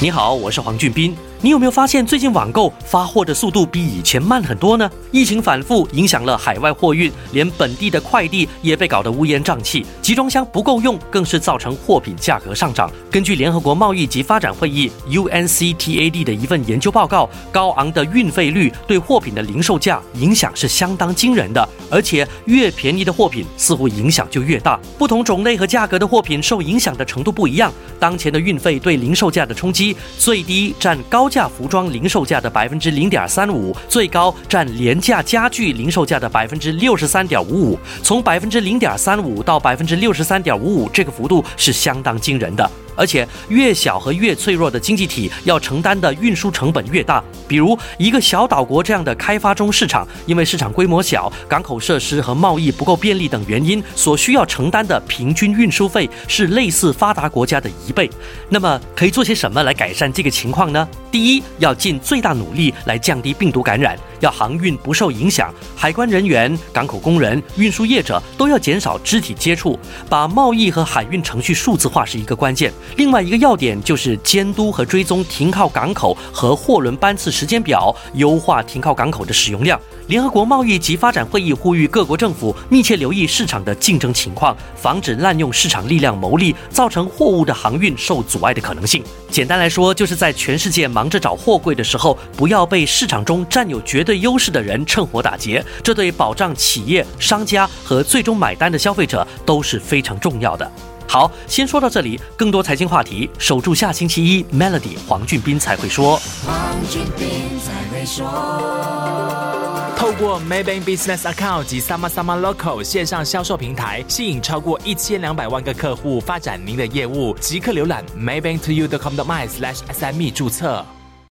你好，我是黄俊斌。你有没有发现最近网购发货的速度比以前慢很多呢？疫情反复影响了海外货运，连本地的快递也被搞得乌烟瘴气，集装箱不够用，更是造成货品价格上涨。根据联合国贸易及发展会议 UNCTAD 的一份研究报告，高昂的运费率对货品的零售价影响是相当惊人的，而且越便宜的货品似乎影响就越大。不同种类和价格的货品受影响的程度不一样。当前的运费对零售价的冲击最低占高。价服装零售价的百分之零点三五，最高占廉价家具零售价的百分之六十三点五五。从百分之零点三五到百分之六十三点五五，这个幅度是相当惊人的。而且越小和越脆弱的经济体要承担的运输成本越大。比如一个小岛国这样的开发中市场，因为市场规模小、港口设施和贸易不够便利等原因，所需要承担的平均运输费是类似发达国家的一倍。那么可以做些什么来改善这个情况呢？第一，要尽最大努力来降低病毒感染，要航运不受影响，海关人员、港口工人、运输业者都要减少肢体接触，把贸易和海运程序数字化是一个关键。另外一个要点就是监督和追踪停靠港口和货轮班次时间表，优化停靠港口的使用量。联合国贸易及发展会议呼吁各国政府密切留意市场的竞争情况，防止滥用市场力量牟利，造成货物的航运受阻碍的可能性。简单来说，就是在全世界忙着找货柜的时候，不要被市场中占有绝对优势的人趁火打劫。这对保障企业、商家和最终买单的消费者都是非常重要的。好，先说到这里。更多财经话题，守住下星期一，Melody 黄俊斌才会说。黄俊斌才会说。透过 Maybank Business Account 及 Sama Sama Local 线上销售平台，吸引超过一千两百万个客户，发展您的业务。即刻浏览 maybanktoyou.com.my/sme 注册。